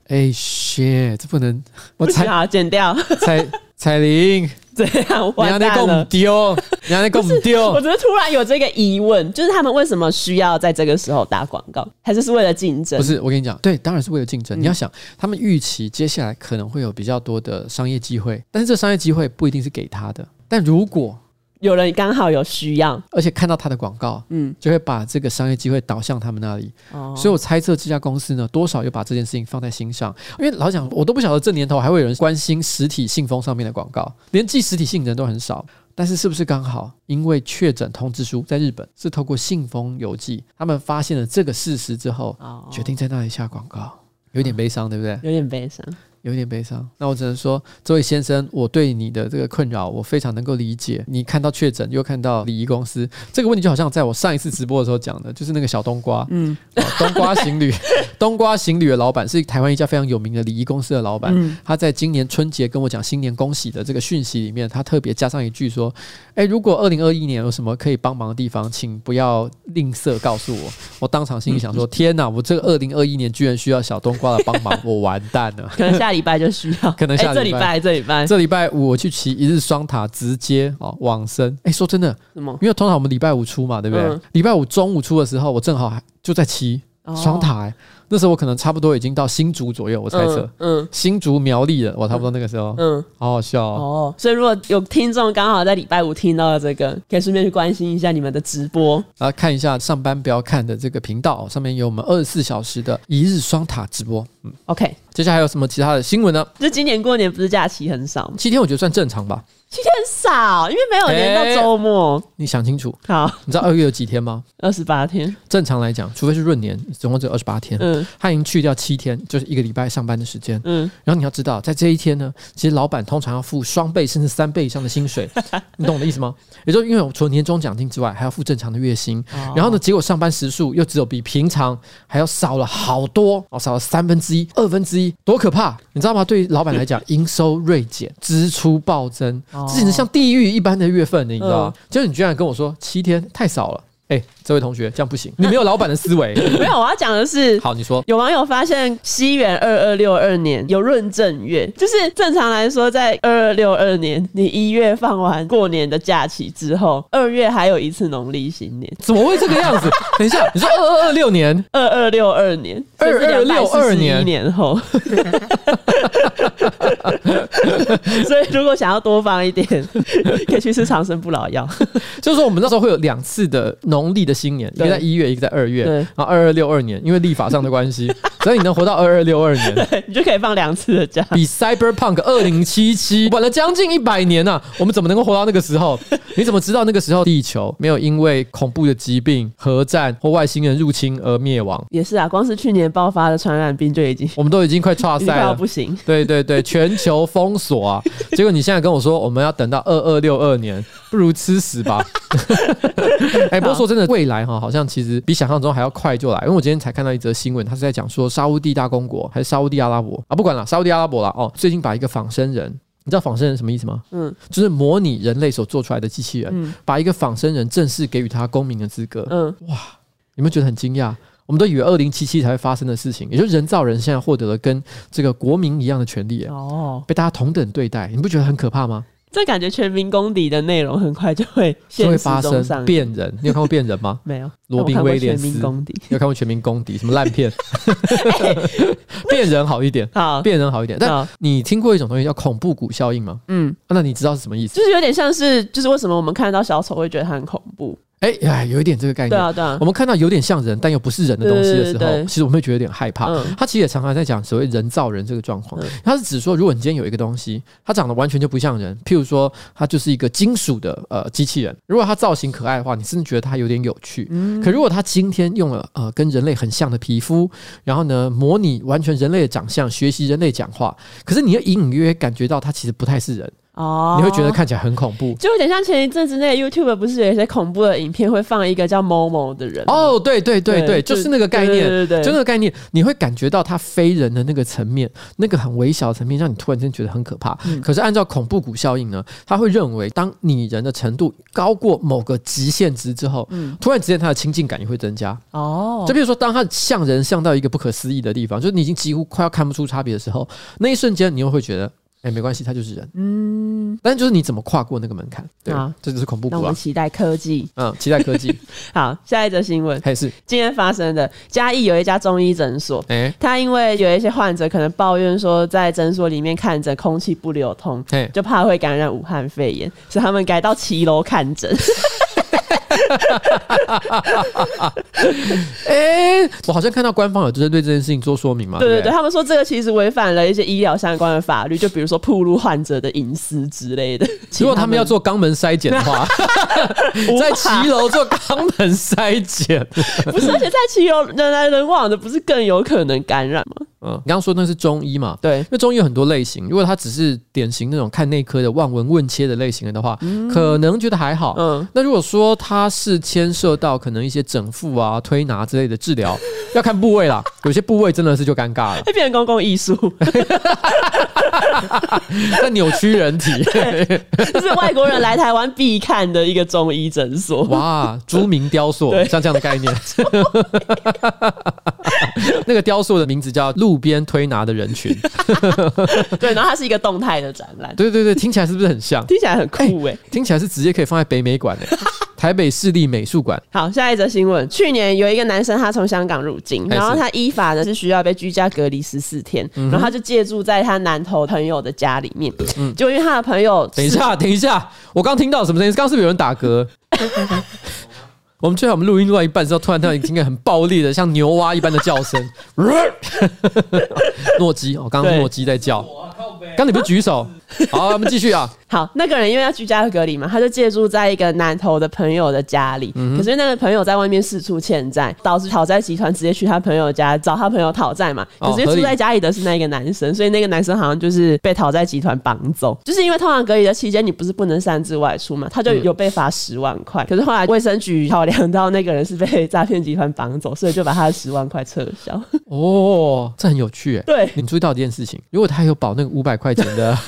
哎 shit，这不能，我才好剪掉。彩彩铃，这样完蛋了，你还丢，你还丢不丢？我觉得突然有这个疑问，就是他们为什么需要在这个时候打广告？还是是为了竞争？不是，我跟你讲，对，当然是为了竞争。嗯、你要想，他们预期接下来可能会有比较多的商业机会，但是这商业机会不一定是给他的。但如果有人刚好有需要，而且看到他的广告，嗯，就会把这个商业机会导向他们那里。哦，所以我猜测这家公司呢，多少有把这件事情放在心上。因为老实讲，我都不晓得这年头还会有人关心实体信封上面的广告，连寄实体信的人都很少。但是是不是刚好因为确诊通知书在日本是透过信封邮寄，他们发现了这个事实之后，哦，决定在那里下广告，有点悲伤，对不对？有点悲伤。有点悲伤，那我只能说，这位先生，我对你的这个困扰，我非常能够理解。你看到确诊，又看到礼仪公司这个问题，就好像在我上一次直播的时候讲的，就是那个小冬瓜，嗯，冬瓜行旅，冬瓜行旅的老板是台湾一家非常有名的礼仪公司的老板，嗯、他在今年春节跟我讲新年恭喜的这个讯息里面，他特别加上一句说：“哎，如果二零二一年有什么可以帮忙的地方，请不要吝啬告诉我。”我当场心里想说：“ 天哪，我这个二零二一年居然需要小冬瓜的帮忙，我完蛋了。”可能下。礼拜就需要，可能下礼拜，这礼拜，这礼拜五我去骑一日双塔，直接哦往生。哎，说真的？因为通常我们礼拜五出嘛，对不对？礼拜五中午出的时候，我正好还就在骑双塔。那时候我可能差不多已经到新竹左右，我猜测，嗯，新竹苗栗了，我差不多那个时候，嗯，好好笑哦。所以如果有听众刚好在礼拜五听到了这个，可以顺便去关心一下你们的直播，然后看一下上班不要看的这个频道，上面有我们二十四小时的一日双塔直播。嗯，OK。接下来还有什么其他的新闻呢？就今年过年不是假期很少？七天我觉得算正常吧。七天少，因为没有连到周末。欸。你想清楚。好，你知道二月有几天吗？二十八天。正常来讲，除非是闰年，总共只有二十八天。嗯，他已经去掉七天，就是一个礼拜上班的时间。嗯，然后你要知道，在这一天呢，其实老板通常要付双倍甚至三倍以上的薪水。你懂我的意思吗？也就是因为我除了年终奖金之外，还要付正常的月薪。哦。然后呢，结果上班时数又只有比平常还要少了好多哦，少了三分之一、二分之一，多可怕！你知道吗？对于老板来讲，营收锐减，支出暴增，这简直像地狱一般的月份，你知道吗？结果你居然跟我说七天太少了。哎、欸，这位同学，这样不行，你没有老板的思维。没有，我要讲的是，好，你说，有网友发现西元二二六二年有闰正月，就是正常来说，在二二六二年，你一月放完过年的假期之后，二月还有一次农历新年，怎么会这个样子？等一下，你说二二二六年，二二六二年，二二六二年一年后，所以如果想要多放一点，可以去吃长生不老药。就是说，我们那时候会有两次的农历的新年，一个在一月，一个在二月。对，然后二二六二年，因为立法上的关系，所以你能活到二二六二年，对，你就可以放两次的假。比 Cyberpunk 二零七七晚了将近一百年呐、啊！我们怎么能够活到那个时候？你怎么知道那个时候地球没有因为恐怖的疾病、核战或外星人入侵而灭亡？也是啊，光是去年爆发的传染病就已经，我们都已经快差赛了，不行。对对对对，全球封锁啊！结果你现在跟我说我们要等到二二六二年，不如吃屎吧！哎、欸，不过说真的，未来哈好像其实比想象中还要快就来，因为我今天才看到一则新闻，他是在讲说沙乌地大公国还是沙乌地阿拉伯啊？不管了，沙乌地阿拉伯了哦，最近把一个仿生人。你知道仿生人什么意思吗？嗯，就是模拟人类所做出来的机器人，嗯、把一个仿生人正式给予他公民的资格。嗯，哇，有没有觉得很惊讶？我们都以为二零七七才会发生的事情，也就是人造人现在获得了跟这个国民一样的权利，哦，被大家同等对待，你不觉得很可怕吗？这感觉全民公敌的内容很快就会就会发生变人。你有看过变人吗？没有。罗宾威廉斯。你有看过全民公敌？什么烂片？变人好一点。好，变人好一点。但你听过一种东西叫恐怖谷效应吗？嗯，那你知道是什么意思？就是有点像是，就是为什么我们看到小丑会觉得他很恐怖？哎呀，有一点这个概念。对啊，对啊。我们看到有点像人，但又不是人的东西的时候，其实我们会觉得有点害怕。嗯、他其实也常常在讲所谓人造人这个状况。嗯、他是指说，如果你今天有一个东西，它长得完全就不像人，譬如说，它就是一个金属的呃机器人。如果它造型可爱的话，你甚至觉得它有点有趣。嗯、可如果它今天用了呃跟人类很像的皮肤，然后呢模拟完全人类的长相，学习人类讲话，可是你又隐隐约约感觉到它其实不太是人。哦，你会觉得看起来很恐怖，就有点像前一阵子那个 YouTube 不是有一些恐怖的影片，会放一个叫某某的人。哦，对对对对，对就是那个概念，对对，对，对，就那个概念，你会感觉到他非人的那个层面，那个很微小的层面，让你突然间觉得很可怕。嗯、可是按照恐怖谷效应呢，他会认为，当拟人的程度高过某个极限值之后，嗯，突然之间他的亲近感也会增加。哦，就比如说，当他像人像到一个不可思议的地方，就是你已经几乎快要看不出差别的时候，那一瞬间你又会觉得。哎，没关系，他就是人。嗯，但就是你怎么跨过那个门槛？对，啊这就是恐怖。那我们期待科技。嗯，期待科技。好，下一则新闻还是今天发生的。嘉义有一家中医诊所，哎，他因为有一些患者可能抱怨说，在诊所里面看诊空气不流通，嘿就怕会感染武汉肺炎，所以他们改到骑楼看诊。哎，我好像看到官方有针对这件事情做说明嘛？对对对，他们说这个其实违反了一些医疗相关的法律，就比如说暴露患者的隐私之类的。如果他们要做肛门筛检的话，在骑楼做肛门筛检，不是？而且在骑楼人来人往的，不是更有可能感染吗？嗯，你刚刚说那是中医嘛？对，因为中医有很多类型。如果他只是典型那种看内科的望闻问切的类型的话，嗯、可能觉得还好。嗯，那如果说他是牵涉到可能一些整腹啊、推拿之类的治疗，要看部位啦。有些部位真的是就尴尬了，会 变成公共艺术，在扭曲人体。这是外国人来台湾必看的一个中医诊所。哇，朱明雕塑，像这样的概念。那个雕塑的名字叫陆。路边推拿的人群，对，然后它是一个动态的展览，对对对，听起来是不是很像？听起来很酷哎、欸，听起来是直接可以放在北美馆哎，台北市立美术馆。好，下一则新闻，去年有一个男生他从香港入境，然后他依法呢是需要被居家隔离十四天，然后他就借住在他南投朋友的家里面，嗯，就因为他的朋友，等一下，等一下，我刚听到什么声音？刚是不是有人打嗝？我们最好我们录音录到一半之后，突然听到一个很暴力的，像牛蛙一般的叫声。诺基，我刚刚诺基在叫。刚你不是举手？好，我们继续啊。好，那个人因为要居家隔离嘛，他就借住在一个南投的朋友的家里。嗯、可是那个朋友在外面四处欠债，导致讨债集团直接去他朋友家找他朋友讨债嘛。可是住在家里的是那个男生，哦、所以那个男生好像就是被讨债集团绑走。就是因为通常隔离的期间，你不是不能擅自外出嘛？他就有被罚十万块。嗯、可是后来卫生局考量到那个人是被诈骗集团绑走，所以就把他的十万块撤销。哦，这很有趣哎。对，你注意到一件事情，如果他有保那个五百块钱的。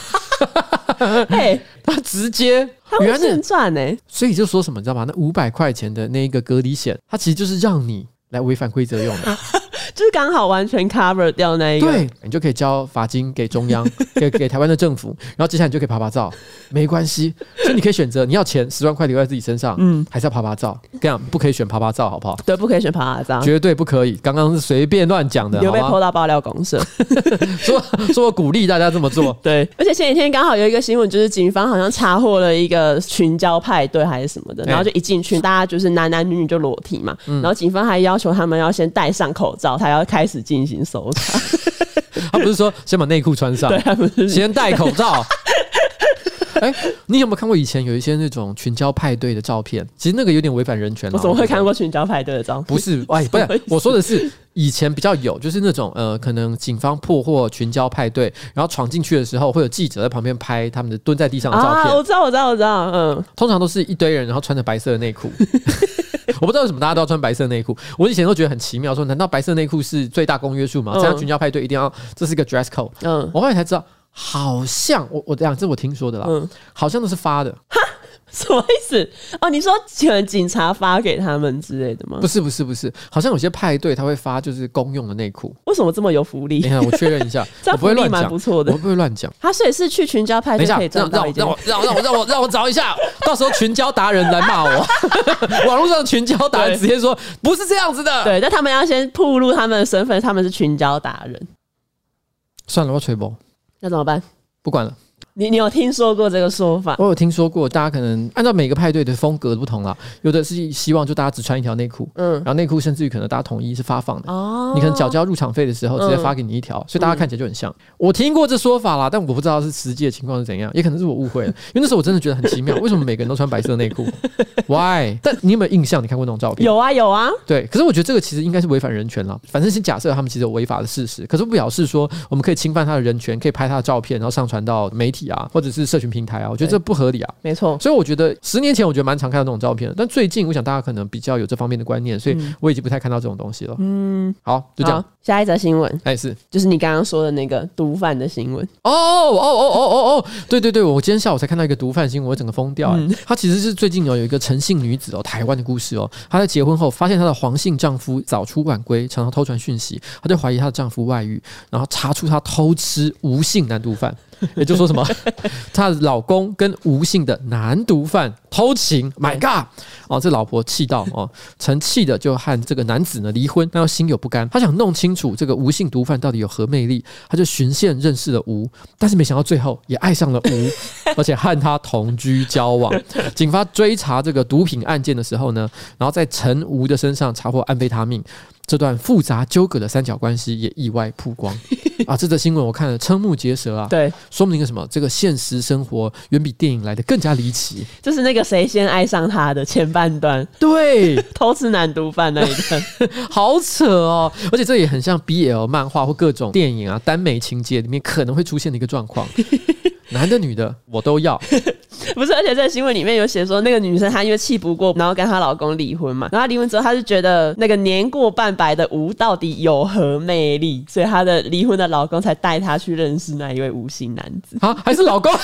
哎，他直接原来现赚呢，所以就说什么你知道吗？那五百块钱的那一个隔离险，它其实就是让你来违反规则用的。就是刚好完全 cover 掉那一个，对，你就可以交罚金给中央，给给台湾的政府，然后接下来你就可以爬爬照，没关系，所以你可以选择你要钱十万块留在自己身上，嗯，还是要爬爬照，这样不可以选爬爬照，好不好？对，不可以选爬爬照，绝对不可以。刚刚是随便乱讲的，有被泼到爆料公社，说说我鼓励大家这么做，对。而且前几天刚好有一个新闻，就是警方好像查获了一个群交派对还是什么的，然后就一进去，大家就是男男女女就裸体嘛，然后警方还要求他们要先戴上口罩，才要开始进行搜查。他不是说先把内裤穿上，对，先戴口罩。哎、欸，你有没有看过以前有一些那种群交派对的照片？其实那个有点违反人权。我怎么会看过群交派对的照片？不是，哎，不是，我说的是以前比较有，就是那种呃，可能警方破获群交派对，然后闯进去的时候，会有记者在旁边拍他们的蹲在地上的照片。啊，我知道，我知道，我知道。嗯，通常都是一堆人，然后穿着白色的内裤。我不知道为什么大家都要穿白色内裤。我以前都觉得很奇妙，说难道白色内裤是最大公约数吗？这样群交派对一定要这是一个 dress code。嗯，我后来才知道。好像我我这样，这我听说的啦，嗯，好像都是发的，哈，什么意思？哦，你说可能警察发给他们之类的吗？不是不是不是，好像有些派对他会发就是公用的内裤，为什么这么有福利？你看我确认一下，我不会乱讲，不错的，我不会乱讲。他所以是去群交派对可以赚到一件，让我让我让我让我让我找一下，到时候群交达人来骂我，网络上群交达人直接说不是这样子的，对，但他们要先暴露他们的身份，他们是群交达人。算了，我吹波。那怎么办？不管了。你你有听说过这个说法？我有听说过，大家可能按照每个派对的风格不同啦，有的是希望就大家只穿一条内裤，嗯，然后内裤甚至于可能大家统一是发放的，哦，你可能缴交入场费的时候直接发给你一条，所以大家看起来就很像。嗯、我听过这说法啦，但我不知道是实际的情况是怎样，也可能是我误会了，因为那时候我真的觉得很奇妙，为什么每个人都穿白色内裤？Why？但你有没有印象？你看过那种照片？有啊有啊。对，可是我觉得这个其实应该是违反人权了。反正先假设他们其实有违法的事实，可是不表示说我们可以侵犯他的人权，可以拍他的照片然后上传到媒体啊，或者是社群平台啊，我觉得这不合理啊，没错。所以我觉得十年前我觉得蛮常看到这种照片的，但最近我想大家可能比较有这方面的观念，所以我已经不太看到这种东西了。嗯，好，就这样。下一则新闻，哎，是就是你刚刚说的那个毒贩的新闻。哦哦哦哦哦哦，对对对，我今天下午才看到一个毒贩新闻，我整个疯掉。嗯，她其实是最近有有一个陈姓女子哦，台湾的故事哦，她在结婚后发现她的黄姓丈夫早出晚归，常常偷传讯息，她就怀疑她的丈夫外遇，然后查出她偷吃无姓男毒贩。也就说什么，她的老公跟吴姓的男毒贩偷情，My God！哦，这老婆气到哦，曾气的就和这个男子呢离婚，但又心有不甘，她想弄清楚这个吴姓毒贩到底有何魅力，她就循线认识了吴，但是没想到最后也爱上了吴，而且和他同居交往。警方追查这个毒品案件的时候呢，然后在陈吴的身上查获安非他命。这段复杂纠葛的三角关系也意外曝光 啊！这则新闻我看了瞠目结舌啊！对，说明了什么？这个现实生活远比电影来的更加离奇。就是那个谁先爱上他的前半段，对，偷吃男毒贩那一段，好扯哦！而且这也很像 BL 漫画或各种电影啊，耽美情节里面可能会出现的一个状况。男的女的我都要，不是？而且在新闻里面有写说，那个女生她因为气不过，然后跟她老公离婚嘛。然后离婚之后，她就觉得那个年过半百的吴到底有何魅力，所以她的离婚的老公才带她去认识那一位吴姓男子。啊，还是老公？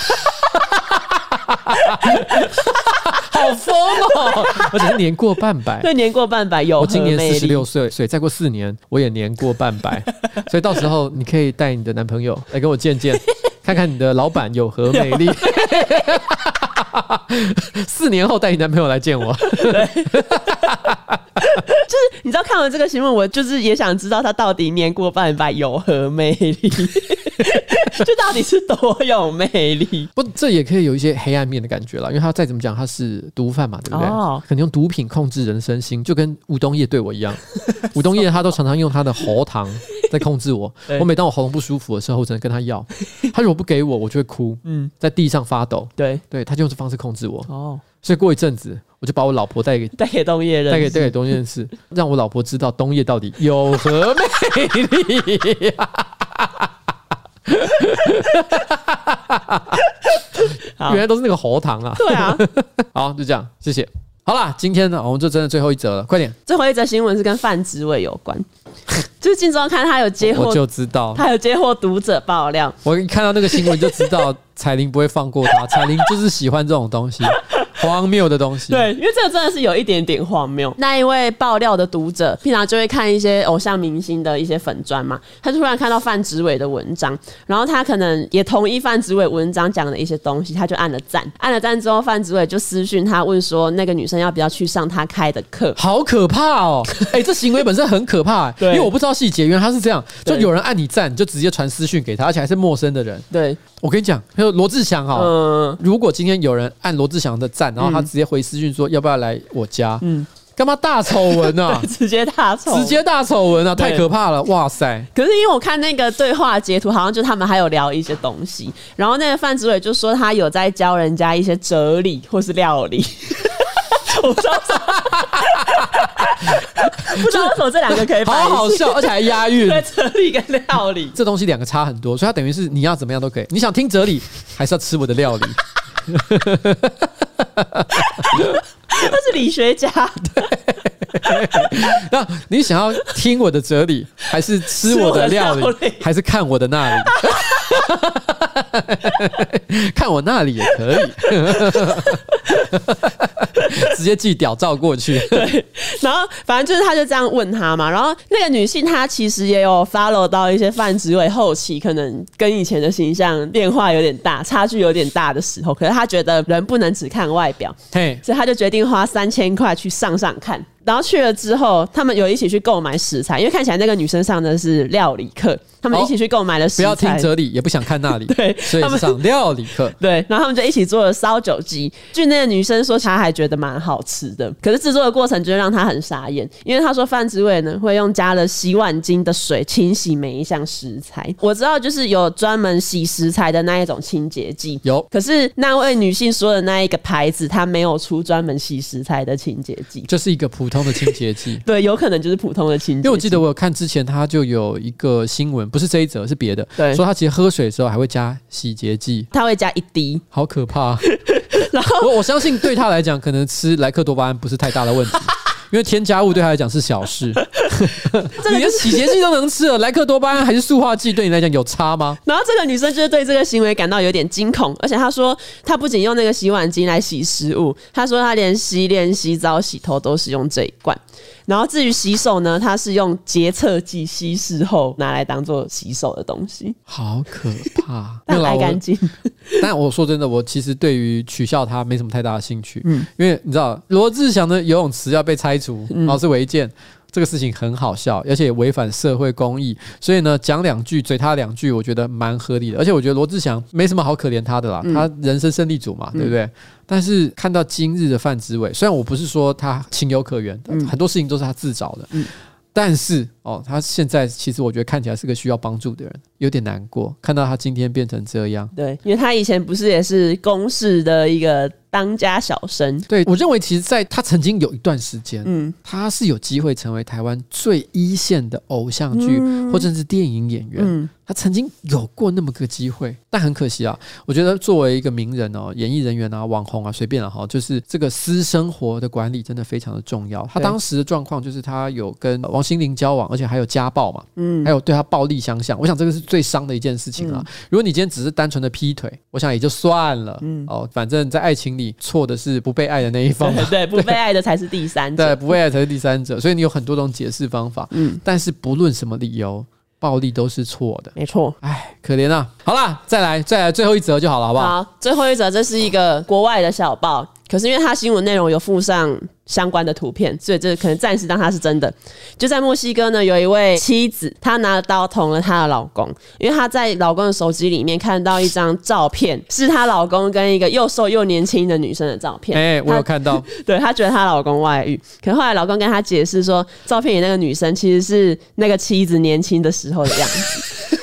好疯哦！而且是年过半百，对，年过半百有。我今年四十六岁，所以再过四年我也年过半百，所以到时候你可以带你的男朋友来跟我见见。看看你的老板有何魅力，四年后带你男朋友来见我。就是你知道看完这个新闻，我就是也想知道他到底年过半百有何魅力，就到底是多有魅力？不，这也可以有一些黑暗面的感觉了，因为他再怎么讲他是毒贩嘛，对不对？哦，可能用毒品控制人身心，就跟吴东业对我一样。吴东业他都常常用他的喉糖在控制我，我每当我喉咙不舒服的时候，我只能跟他要，他如果不给我，我就会哭，嗯，在地上发抖，对，对，他就用这方式控制我，哦，所以过一阵子，我就把我老婆带给带给东业认识，带给带给东业认识，让我老婆知道东业到底有何魅力，原来都是那个喉糖啊，对啊，好，就这样，谢谢。好啦，今天呢，我们就真的最后一则了，快点！最后一则新闻是跟范植伟有关，就是今周刊他有接获，我就知道他有接获读者爆料。我一看到那个新闻就知道彩铃不会放过他，彩铃就是喜欢这种东西。荒谬的东西。对，因为这个真的是有一点点荒谬。那一位爆料的读者，平常就会看一些偶像明星的一些粉专嘛，他突然看到范植伟的文章，然后他可能也同意范植伟文章讲的一些东西，他就按了赞。按了赞之后，范植伟就私讯他问说，那个女生要不要去上他开的课？好可怕哦！哎、欸，这行为本身很可怕、欸，对，因为我不知道细节，原来他是这样，就有人按你赞，就直接传私讯给他，而且还是陌生的人。对，我跟你讲，还有罗志祥哈，嗯，如果今天有人按罗志祥的赞，然后他直接回私讯说要不要来我家，嗯，干嘛大丑闻啊？直接大丑，直接大丑闻啊！太可怕了，哇塞！可是因为我看那个对话截图，好像就他们还有聊一些东西，然后那个范子伟就说他有在教人家一些哲理或是料理。我不知道，不知道为什么这两个可以好好笑，而且还押韵。哲理跟料理这东西两个差很多，所以它等于是你要怎么样都可以。你想听哲理，还是要吃我的料理？他是理学家。对。那你想要听我的哲理，还是吃我的料理，还是看我的那里？看我那里也可以，直接寄屌照过去。对，然后反正就是他就这样问他嘛，然后那个女性她其实也有 follow 到一些范植伟后期可能跟以前的形象变化有点大，差距有点大的时候，可是她觉得人不能只看外表，嘿，所以她就决定花三千块去上上看。然后去了之后，他们有一起去购买食材，因为看起来那个女生上的是料理课，他们一起去购买了食材。哦、不要听这里，也不想看那里。对，所以是上料理课。对，然后他们就一起做了烧酒鸡。据那个女生说，她还觉得蛮好吃的。可是制作的过程就让她很傻眼，因为她说范植伟呢会用加了洗碗巾的水清洗每一项食材。我知道就是有专门洗食材的那一种清洁剂，有。可是那位女性说的那一个牌子，它没有出专门洗食材的清洁剂，这是一个普通。的清洁剂，对，有可能就是普通的清洁。因为我记得我有看之前，他就有一个新闻，不是这一则，是别的，对，说他其实喝水的时候还会加洗洁剂，他会加一滴，好可怕。然后我我相信对他来讲，可能吃莱克多巴胺不是太大的问题。因为添加物对他来讲是小事，你连洗洁剂都能吃了，莱克多巴胺还是塑化剂，对你来讲有差吗？然后这个女生就是对这个行为感到有点惊恐，而且她说她不仅用那个洗碗巾来洗食物，她说她连洗脸、洗澡、洗头都是用这一罐。然后至于洗手呢，它是用洁厕剂稀释后拿来当做洗手的东西，好可怕，但爱干净。但我说真的，我其实对于取笑它没什么太大的兴趣，嗯，因为你知道罗志祥的游泳池要被拆除。老是违建，这个事情很好笑，而且也违反社会公义，所以呢，讲两句嘴他两句，我觉得蛮合理的。而且我觉得罗志祥没什么好可怜他的啦，他人生胜利组嘛，对不对？但是看到今日的范植伟，虽然我不是说他情有可原，很多事情都是他自找的，但是哦，他现在其实我觉得看起来是个需要帮助的人，有点难过，看到他今天变成这样。对，因为他以前不是也是公视的一个。当家小生，对，我认为，其实，在他曾经有一段时间，嗯，他是有机会成为台湾最一线的偶像剧、嗯、或者是电影演员。嗯，他曾经有过那么个机会，但很可惜啊。我觉得作为一个名人哦，演艺人员啊，网红啊，随便了哈，就是这个私生活的管理真的非常的重要。他当时的状况就是他有跟王心凌交往，而且还有家暴嘛，嗯，还有对他暴力相向。我想这个是最伤的一件事情啊。嗯、如果你今天只是单纯的劈腿，我想也就算了，嗯，哦，反正在爱情里。错的是不被爱的那一方，对，不被爱的才是第三者，对，不被爱才是第三者，所以你有很多种解释方法，嗯，但是不论什么理由，暴力都是错的，没错，哎，可怜啊！好啦，再来，再来最后一则就好了，好不好？好，最后一则，这是一个国外的小报。可是因为它新闻内容有附上相关的图片，所以这可能暂时当它是真的。就在墨西哥呢，有一位妻子，她拿刀捅了她的老公，因为她在老公的手机里面看到一张照片，是她老公跟一个又瘦又年轻的女生的照片。哎、欸，我有看到。对，她觉得她老公外遇，可是后来老公跟她解释说，照片里那个女生其实是那个妻子年轻的时候的样子。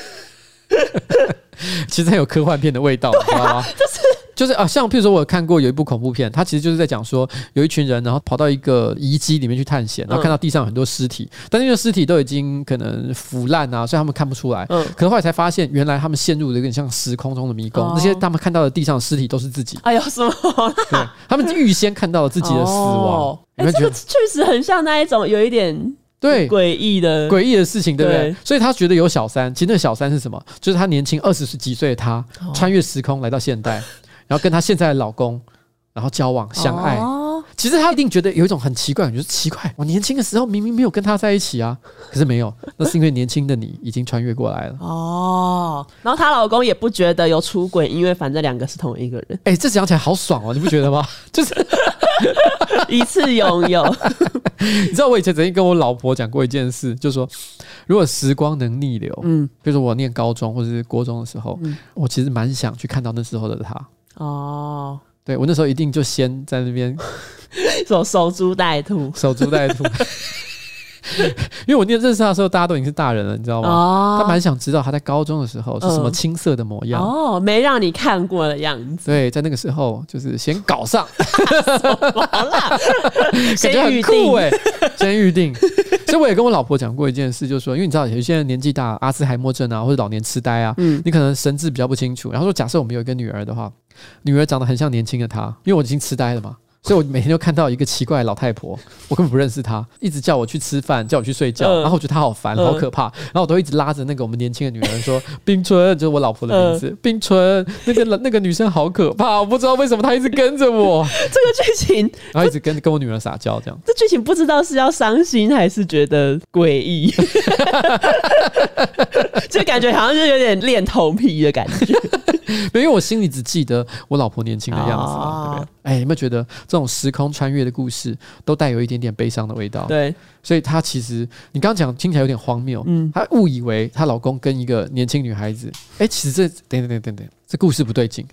其实很有科幻片的味道，啊、知道吗？就是。就是啊，像譬如说，我有看过有一部恐怖片，它其实就是在讲说，有一群人，然后跑到一个遗迹里面去探险，然后看到地上有很多尸体，但是因为尸体都已经可能腐烂啊，所以他们看不出来。嗯，可是后来才发现，原来他们陷入了有点像时空中的迷宫，那些他们看到的地上的尸体都是自己。哎呦，什么？对，他们预先看到了自己的死亡。哎，这个确实很像那一种有一点对诡异的诡异的事情，对不对？所以他觉得有小三，其实那个小三是什么？就是他年轻二十几岁的他穿越时空来到现代。然后跟她现在的老公，然后交往相爱。哦，其实她一定觉得有一种很奇怪，就是奇怪，我年轻的时候明明没有跟他在一起啊，可是没有，那是因为年轻的你已经穿越过来了。哦，然后她老公也不觉得有出轨，因为反正两个是同一个人。哎，这讲起来好爽哦，你不觉得吗？就是一次拥有。你知道我以前曾经跟我老婆讲过一件事，就是说，如果时光能逆流，嗯，比如说我念高中或者是国中的时候，嗯，我其实蛮想去看到那时候的他。哦。对，我那时候一定就先在那边 守守株待兔，守株待兔。因为我念认识他的时候，大家都已经是大人了，你知道吗？哦，他蛮想知道他在高中的时候是什么青涩的模样。哦，没让你看过的样子。对，在那个时候就是先搞上，好啦，感觉很酷哎，先预定。所以我也跟我老婆讲过一件事，就是说，因为你知道有些人年纪大，阿兹海默症啊，或者老年痴呆啊，嗯，你可能神志比较不清楚。然后说，假设我们有一个女儿的话。女儿长得很像年轻的她，因为我已经痴呆了嘛，所以我每天就看到一个奇怪的老太婆，我根本不认识她，一直叫我去吃饭，叫我去睡觉，然后我觉得她好烦，好可怕，然后我都一直拉着那个我们年轻的女儿说：“冰春，就是我老婆的名字，冰春，那个那个女生好可怕，我不知道为什么她一直跟着我。”这个剧情，然后一直跟跟我女儿撒娇，这样。这剧情不知道是要伤心还是觉得诡异，就感觉好像是有点恋童癖的感觉。因为我心里只记得我老婆年轻的样子，哦、对不对？哎，有没有觉得这种时空穿越的故事都带有一点点悲伤的味道？对，所以她其实你刚刚讲听起来有点荒谬，嗯，她误以为她老公跟一个年轻女孩子，哎，其实这等等等等等，这故事不对劲，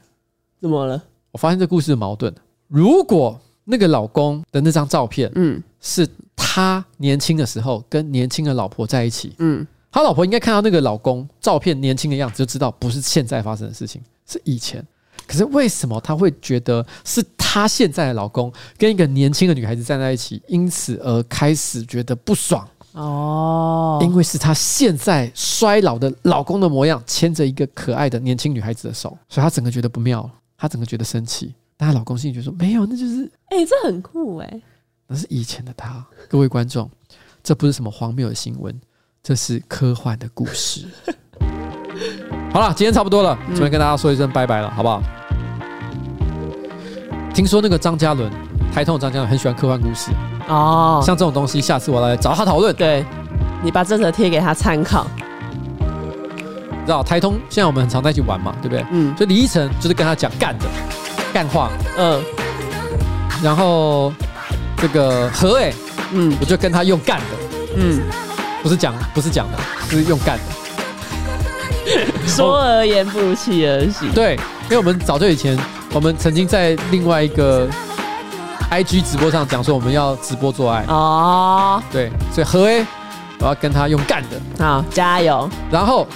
怎么了？我发现这故事的矛盾。如果那个老公的那张照片，嗯，是他年轻的时候跟年轻的老婆在一起，嗯。他老婆应该看到那个老公照片年轻的样子，就知道不是现在发生的事情，是以前。可是为什么他会觉得是他现在的老公跟一个年轻的女孩子站在一起，因此而开始觉得不爽？哦，因为是他现在衰老的老公的模样，牵着一个可爱的年轻女孩子的手，所以他整个觉得不妙，他整个觉得生气。但她老公心里就说：“没有，那就是……哎、欸，这很酷哎、欸，那是以前的他。”各位观众，这不是什么荒谬的新闻。这是科幻的故事。好了，今天差不多了，准备跟大家说一声拜拜了，好不好？听说那个张嘉伦，台通的张嘉伦很喜欢科幻故事哦。像这种东西，下次我来找他讨论。对，你把这则贴给他参考。知道台通现在我们很常在一起玩嘛，对不对？嗯。所以李依晨就是跟他讲干的干话，嗯。然后这个何伟，嗯，我就跟他用干的，嗯。不是讲，不是讲的，是用干的。说而言不如起而行。对，因为我们早就以前，我们曾经在另外一个 IG 直播上讲说我们要直播做爱。哦。对，所以何 A，我要跟他用干的。好，加油。然后，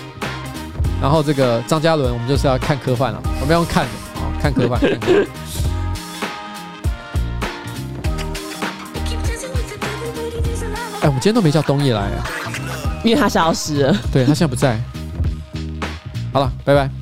然后这个张嘉伦，我们就是要看科幻了，我们要用看的，好，看科幻。看科幻 哎，我们今天都没叫东野来啊，因为他消失了。对，他现在不在。好了，拜拜。